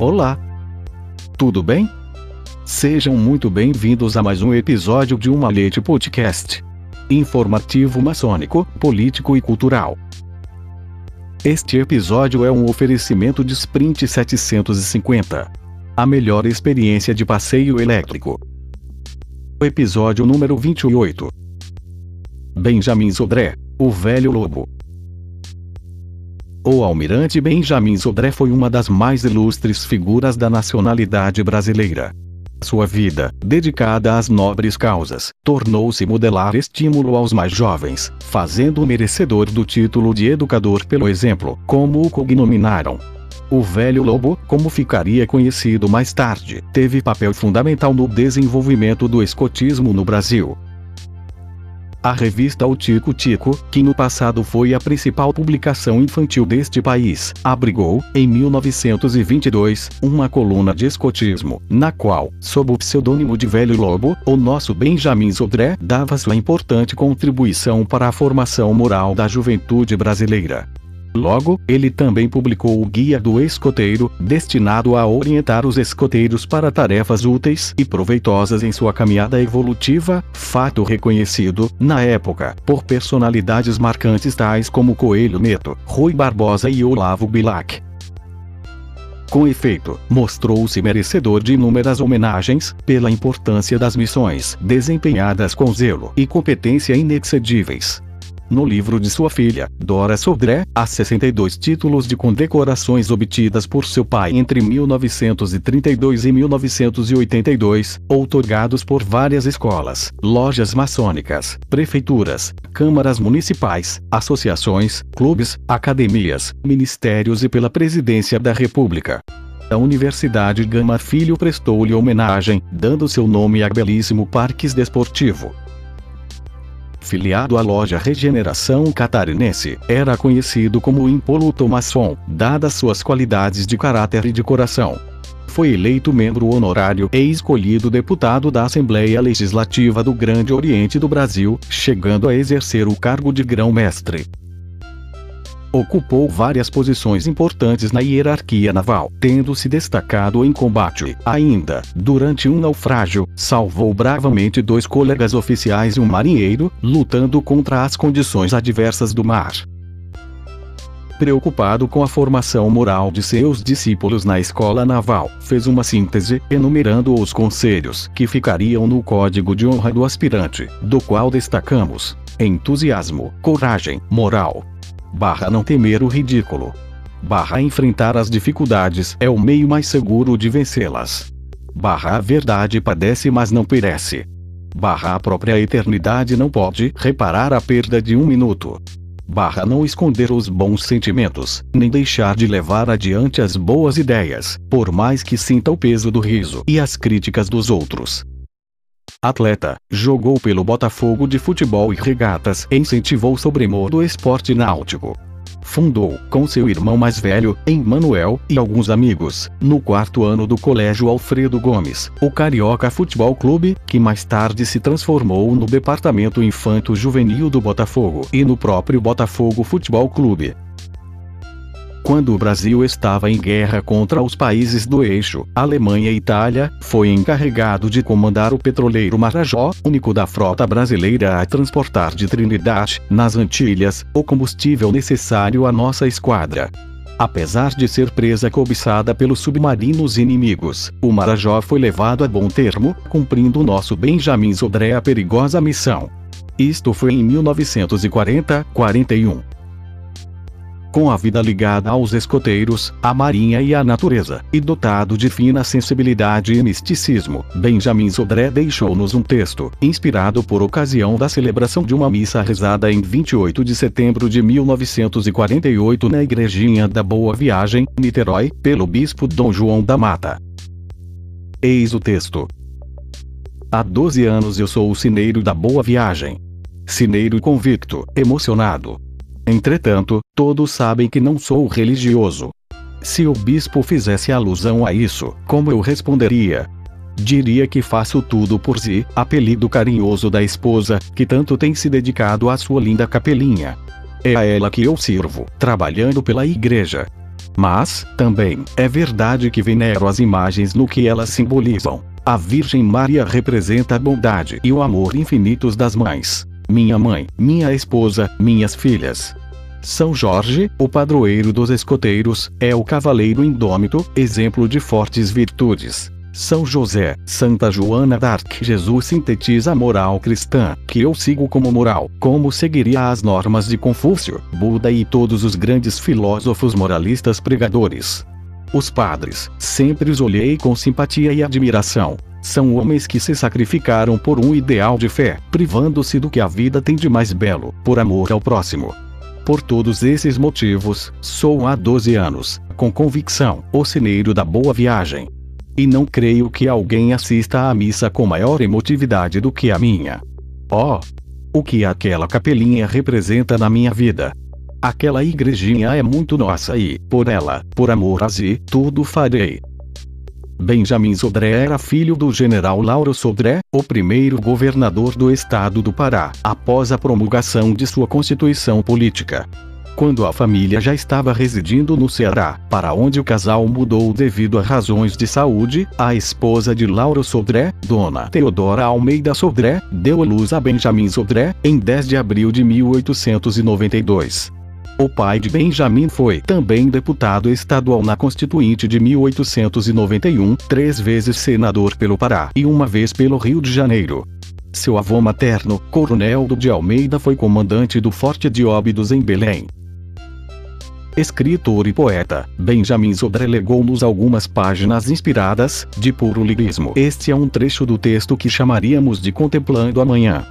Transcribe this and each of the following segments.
Olá! Tudo bem? Sejam muito bem-vindos a mais um episódio de Uma Leite Podcast. Informativo maçônico, político e cultural. Este episódio é um oferecimento de Sprint 750. A melhor experiência de passeio elétrico. Episódio número 28. Benjamin Sodré, o velho lobo. O almirante Benjamin Sodré foi uma das mais ilustres figuras da nacionalidade brasileira. Sua vida, dedicada às nobres causas, tornou-se modelar estímulo aos mais jovens, fazendo-o merecedor do título de educador pelo exemplo, como o cognominaram. O velho lobo, como ficaria conhecido mais tarde, teve papel fundamental no desenvolvimento do escotismo no Brasil, a revista O Tico Tico, que no passado foi a principal publicação infantil deste país, abrigou, em 1922, uma coluna de escotismo, na qual, sob o pseudônimo de Velho Lobo, o nosso Benjamin Sodré dava sua importante contribuição para a formação moral da juventude brasileira. Logo, ele também publicou o Guia do Escoteiro, destinado a orientar os escoteiros para tarefas úteis e proveitosas em sua caminhada evolutiva, fato reconhecido, na época, por personalidades marcantes tais como Coelho Neto, Rui Barbosa e Olavo Bilac. Com efeito, mostrou-se merecedor de inúmeras homenagens, pela importância das missões desempenhadas com zelo e competência inexcedíveis no livro de sua filha, Dora Sodré, há 62 títulos de condecorações obtidas por seu pai entre 1932 e 1982, outorgados por várias escolas, lojas maçônicas, prefeituras, câmaras municipais, associações, clubes, academias, ministérios e pela presidência da República. A Universidade Gama Filho prestou-lhe homenagem, dando seu nome a belíssimo Parques Desportivo filiado à loja Regeneração Catarinense, era conhecido como impoluto maçom, dadas suas qualidades de caráter e de coração. Foi eleito membro honorário e escolhido deputado da Assembleia Legislativa do Grande Oriente do Brasil, chegando a exercer o cargo de grão-mestre. Ocupou várias posições importantes na hierarquia naval, tendo se destacado em combate. Ainda, durante um naufrágio, salvou bravamente dois colegas oficiais e um marinheiro, lutando contra as condições adversas do mar preocupado com a formação moral de seus discípulos na escola naval, fez uma síntese, enumerando os conselhos que ficariam no código de honra do aspirante, do qual destacamos: entusiasmo, coragem, moral, barra não temer o ridículo. Barra enfrentar as dificuldades é o meio mais seguro de vencê-las. Barra a verdade padece mas não perece. Barra a própria eternidade não pode reparar a perda de um minuto. Barra não esconder os bons sentimentos, nem deixar de levar adiante as boas ideias, por mais que sinta o peso do riso e as críticas dos outros. Atleta, jogou pelo Botafogo de futebol e regatas e incentivou o sobremodo do esporte náutico. Fundou, com seu irmão mais velho, Emmanuel, e alguns amigos, no quarto ano do Colégio Alfredo Gomes, o Carioca Futebol Clube, que mais tarde se transformou no Departamento Infanto Juvenil do Botafogo e no próprio Botafogo Futebol Clube. Quando o Brasil estava em guerra contra os países do eixo, Alemanha e Itália, foi encarregado de comandar o petroleiro Marajó, único da frota brasileira a transportar de Trinidad, nas Antilhas, o combustível necessário à nossa esquadra. Apesar de ser presa cobiçada pelos submarinos inimigos, o Marajó foi levado a bom termo, cumprindo nosso Benjamin Sodré a perigosa missão. Isto foi em 1940-41 com a vida ligada aos escoteiros, à marinha e à natureza, e dotado de fina sensibilidade e misticismo, Benjamin Sodré deixou-nos um texto, inspirado por ocasião da celebração de uma missa rezada em 28 de setembro de 1948 na Igrejinha da Boa Viagem, Niterói, pelo bispo Dom João da Mata. Eis o texto. Há 12 anos eu sou o sineiro da Boa Viagem. Sineiro convicto, emocionado, Entretanto, todos sabem que não sou religioso. Se o bispo fizesse alusão a isso, como eu responderia? Diria que faço tudo por si, apelido carinhoso da esposa, que tanto tem se dedicado à sua linda capelinha. É a ela que eu sirvo, trabalhando pela igreja. Mas, também, é verdade que venero as imagens no que elas simbolizam. A Virgem Maria representa a bondade e o amor infinitos das mães. Minha mãe, minha esposa, minhas filhas. São Jorge, o padroeiro dos escoteiros, é o cavaleiro indômito, exemplo de fortes virtudes. São José, Santa Joana d'Arc. Jesus sintetiza a moral cristã, que eu sigo como moral, como seguiria as normas de Confúcio, Buda e todos os grandes filósofos moralistas pregadores. Os padres, sempre os olhei com simpatia e admiração. São homens que se sacrificaram por um ideal de fé, privando-se do que a vida tem de mais belo, por amor ao próximo. Por todos esses motivos, sou há 12 anos, com convicção, o cineiro da boa viagem. E não creio que alguém assista à missa com maior emotividade do que a minha. Oh! O que aquela capelinha representa na minha vida. Aquela igrejinha é muito nossa e, por ela, por amor a si, tudo farei. Benjamin Sodré era filho do general Lauro Sodré, o primeiro governador do estado do Pará, após a promulgação de sua constituição política. Quando a família já estava residindo no Ceará, para onde o casal mudou devido a razões de saúde, a esposa de Lauro Sodré, Dona Teodora Almeida Sodré, deu à luz a Benjamin Sodré, em 10 de abril de 1892. O pai de Benjamin foi também deputado estadual na Constituinte de 1891, três vezes senador pelo Pará e uma vez pelo Rio de Janeiro. Seu avô materno, Coronel de Almeida foi comandante do Forte de Óbidos em Belém. Escritor e poeta, Benjamin Sodré legou-nos algumas páginas inspiradas, de puro lirismo. Este é um trecho do texto que chamaríamos de Contemplando Amanhã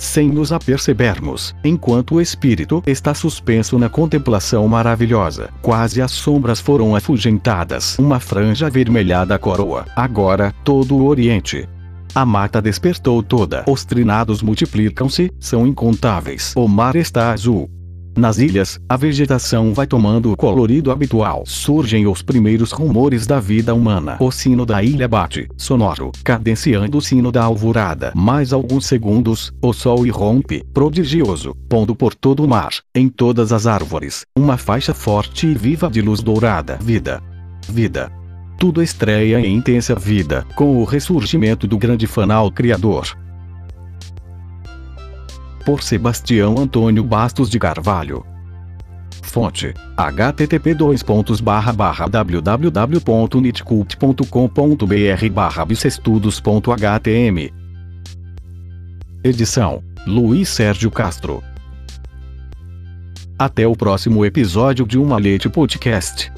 sem nos apercebermos, enquanto o espírito está suspenso na contemplação maravilhosa. Quase as sombras foram afugentadas. Uma franja avermelhada coroa. Agora, todo o Oriente. A mata despertou toda. Os trinados multiplicam-se, são incontáveis. O mar está azul. Nas ilhas, a vegetação vai tomando o colorido habitual. Surgem os primeiros rumores da vida humana. O sino da ilha bate, sonoro, cadenciando o sino da alvorada. Mais alguns segundos, o sol irrompe, prodigioso, pondo por todo o mar, em todas as árvores, uma faixa forte e viva de luz dourada. Vida. Vida. Tudo estreia em intensa vida, com o ressurgimento do grande fanal criador por Sebastião Antônio Bastos de Carvalho. Fonte: http www.nitcult.com.br bissestudos.htm Edição: Luiz Sérgio Castro. Até o próximo episódio de Uma Leite Podcast.